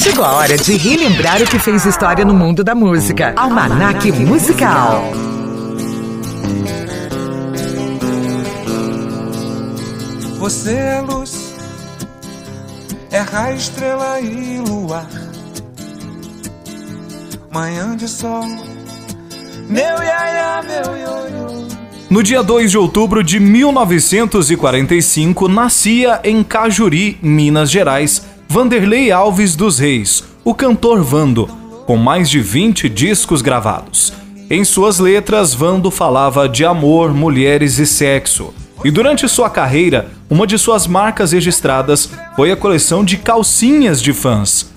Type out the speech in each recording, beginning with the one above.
Chegou a hora de relembrar o que fez história no mundo da música. Almanac Musical. Você é luz, é raio, estrela e luar. Manhã de sol, meu iaia, meu ioiô. No dia 2 de outubro de 1945, nascia em Cajuri, Minas Gerais, Vanderlei Alves dos Reis, o cantor Vando, com mais de 20 discos gravados. Em suas letras, Vando falava de amor, mulheres e sexo. E durante sua carreira, uma de suas marcas registradas foi a coleção de calcinhas de fãs.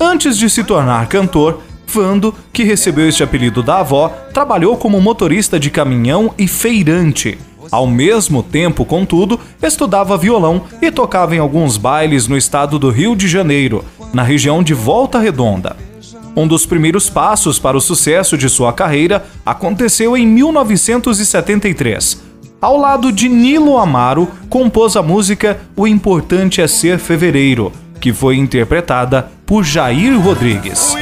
Antes de se tornar cantor, Vando, que recebeu este apelido da avó, trabalhou como motorista de caminhão e feirante. Ao mesmo tempo, contudo, estudava violão e tocava em alguns bailes no estado do Rio de Janeiro, na região de Volta Redonda. Um dos primeiros passos para o sucesso de sua carreira aconteceu em 1973. Ao lado de Nilo Amaro, compôs a música O Importante é Ser Fevereiro, que foi interpretada por Jair Rodrigues.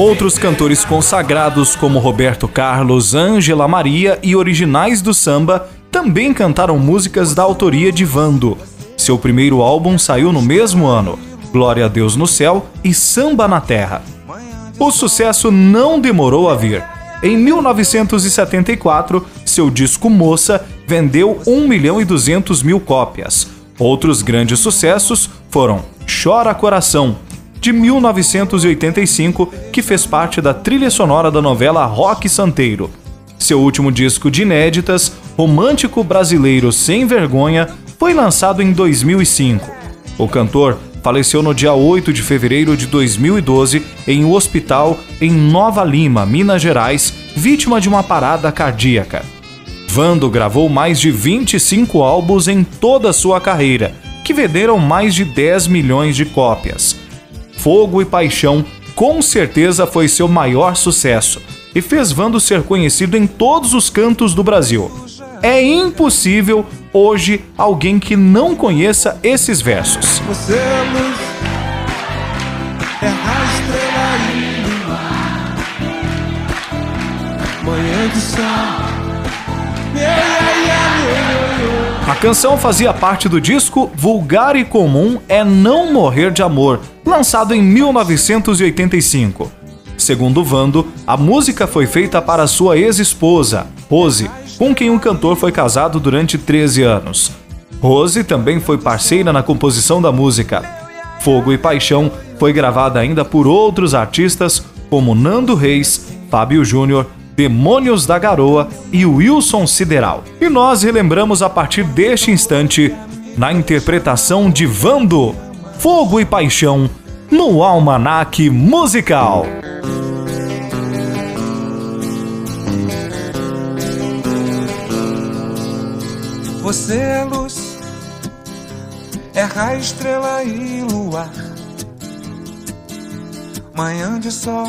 Outros cantores consagrados como Roberto Carlos, Ângela Maria e originais do samba também cantaram músicas da autoria de Vando. Seu primeiro álbum saiu no mesmo ano, Glória a Deus no Céu e Samba na Terra. O sucesso não demorou a vir. Em 1974, seu disco Moça vendeu 1 milhão e 200 mil cópias. Outros grandes sucessos foram Chora Coração, de 1985, que fez parte da trilha sonora da novela Rock Santeiro. Seu último disco de inéditas, Romântico Brasileiro Sem Vergonha, foi lançado em 2005. O cantor faleceu no dia 8 de fevereiro de 2012 em um hospital em Nova Lima, Minas Gerais, vítima de uma parada cardíaca. Vando gravou mais de 25 álbuns em toda sua carreira, que venderam mais de 10 milhões de cópias. Fogo e Paixão com certeza foi seu maior sucesso e fez Vando ser conhecido em todos os cantos do Brasil. É impossível hoje alguém que não conheça esses versos. Manhã de sol. Meu, a canção fazia parte do disco Vulgar e Comum é Não Morrer de Amor, lançado em 1985. Segundo Vando, a música foi feita para sua ex-esposa, Rose, com quem o cantor foi casado durante 13 anos. Rose também foi parceira na composição da música. Fogo e Paixão foi gravada ainda por outros artistas como Nando Reis, Fábio Júnior Demônios da Garoa e Wilson Sideral. E nós relembramos a partir deste instante, na interpretação de Vando, Fogo e Paixão, no Almanac Musical. Você é luz, é raio, estrela e luar. Manhã de sol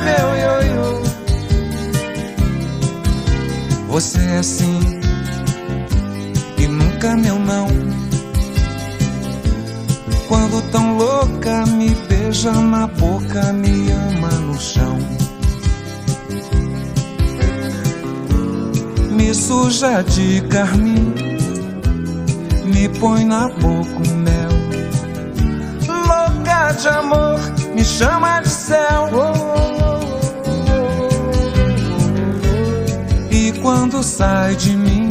meu ioiô. Você é assim e nunca meu não. Quando tão louca me beija na boca, me ama no chão. Me suja de carmim, me põe na boca o mel. Louca de amor, me chama de céu. Sai de mim,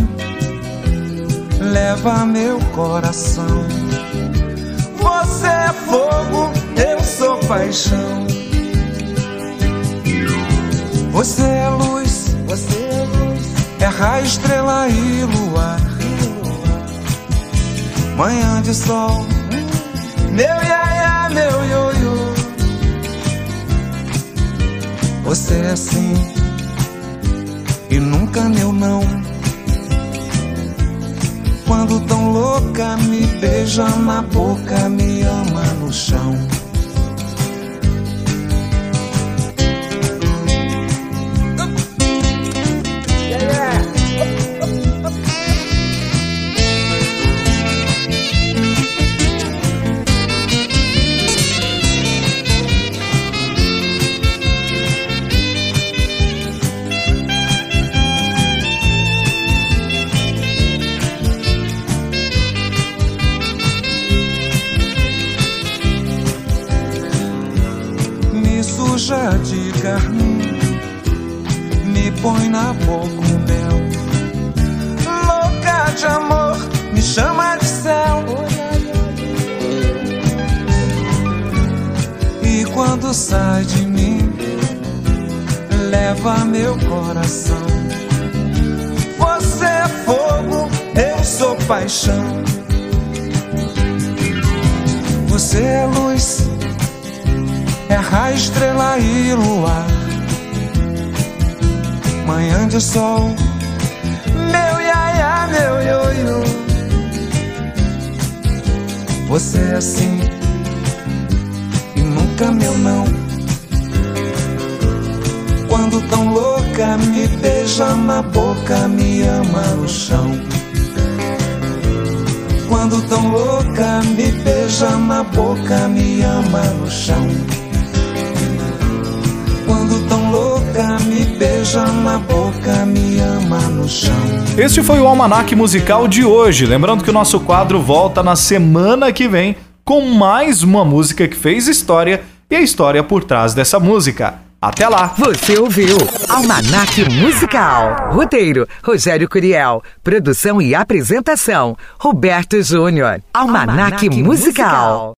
leva meu coração. Você é fogo, eu sou paixão. Você é luz, você é luz, é raio, estrela e luar. Manhã de sol, meu iaia, meu ioiô. Você é sim meu não. Quando tão louca me beija na boca, me ama no chão. Na boca um mel. Louca de amor, me chama de céu. E quando sai de mim, leva meu coração. Você é fogo, eu sou paixão. Você é luz é raio, estrela e luar. Manhã de sol, meu iaia, meu ioiô. Você é assim e nunca meu não. Quando tão louca me beija na boca, me ama no chão. Quando tão louca me beija na boca, me ama no chão. Beija na boca, me ama no chão. Este foi o Almanac Musical de hoje. Lembrando que o nosso quadro volta na semana que vem com mais uma música que fez história e a história por trás dessa música. Até lá! Você ouviu Almanac Musical. Roteiro: Rogério Curiel. Produção e apresentação: Roberto Júnior. Almanac, Musical.